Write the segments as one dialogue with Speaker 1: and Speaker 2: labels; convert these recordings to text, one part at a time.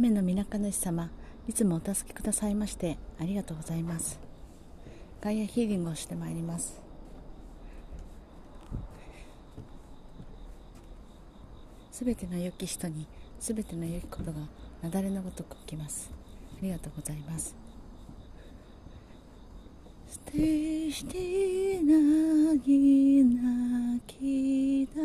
Speaker 1: 雨の皆主様いつもお助けくださいましてありがとうございます。ガイアヒーリングをしてまいります。すべての良き人にすべての良きことが雪崩のごとく起きます。ありがとうございます。ステージでなぎなきだ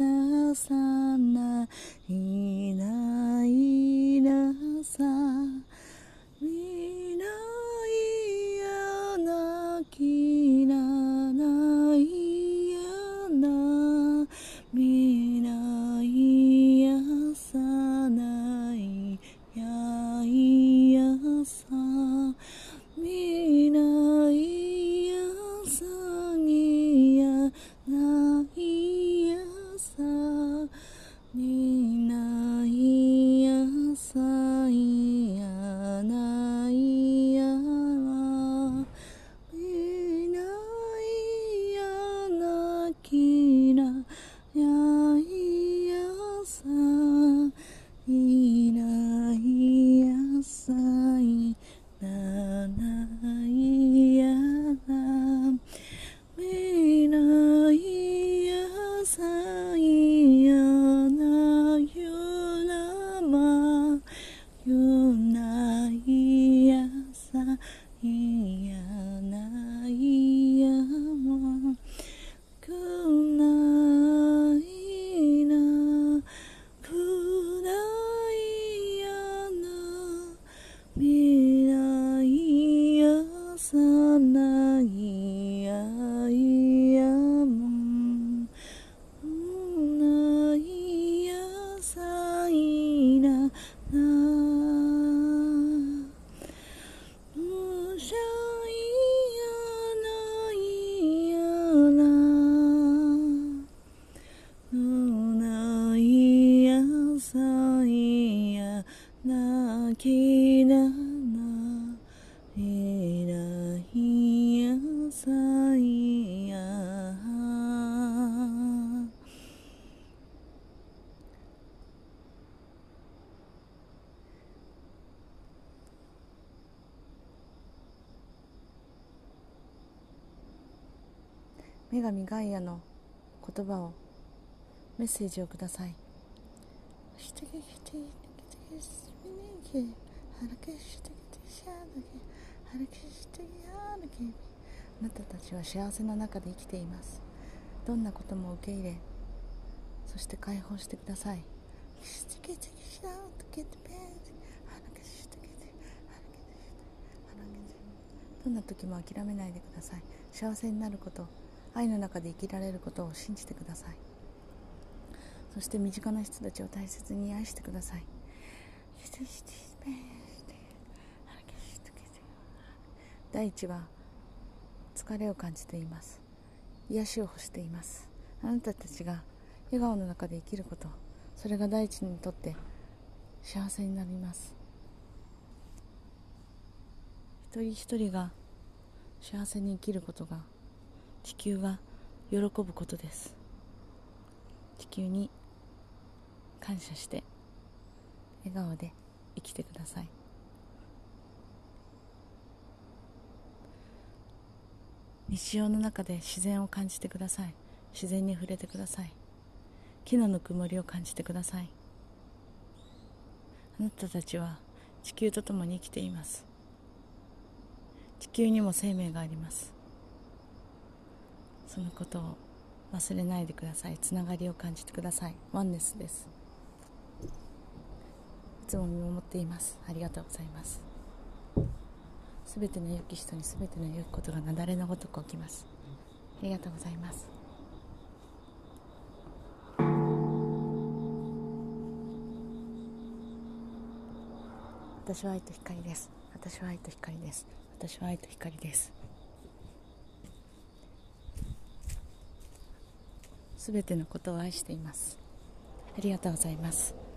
Speaker 1: なさないないなさ。未来やなきないやな。未来やさないやいやさ。未来きらないない野菜や。女神ガイアの言葉をメッセージをください。あなたたちは幸せの中で生きています。どんなことも受け入れそして解放してください。どんな時も諦めないでください。幸せになること愛の中で生きられることを信じてください。そして身近な人たちを大切に愛してください第一は疲れを感じています。癒しを欲しています。あなたたちが笑顔の中で生きることそれが第一にとって幸せになります。一人一人が幸せに生きることが地球が喜ぶことです。地球に感謝して笑顔で生きてください。日常の中で自然を感じてください。自然に触れてください。木のぬくもりを感じてください。あなたたちは地球と共に生きています。地球にも生命があります。そのことを忘れないでください。つながりを感じてください。ワンネスです。つも見守っています。ありがとうございます。すべての良き人にすべての良きことが雪崩のごとく起きます。ありがとうございます。私は愛と光です。私は愛と光です。私は愛と光です。すべてのことを愛しています。ありがとうございます。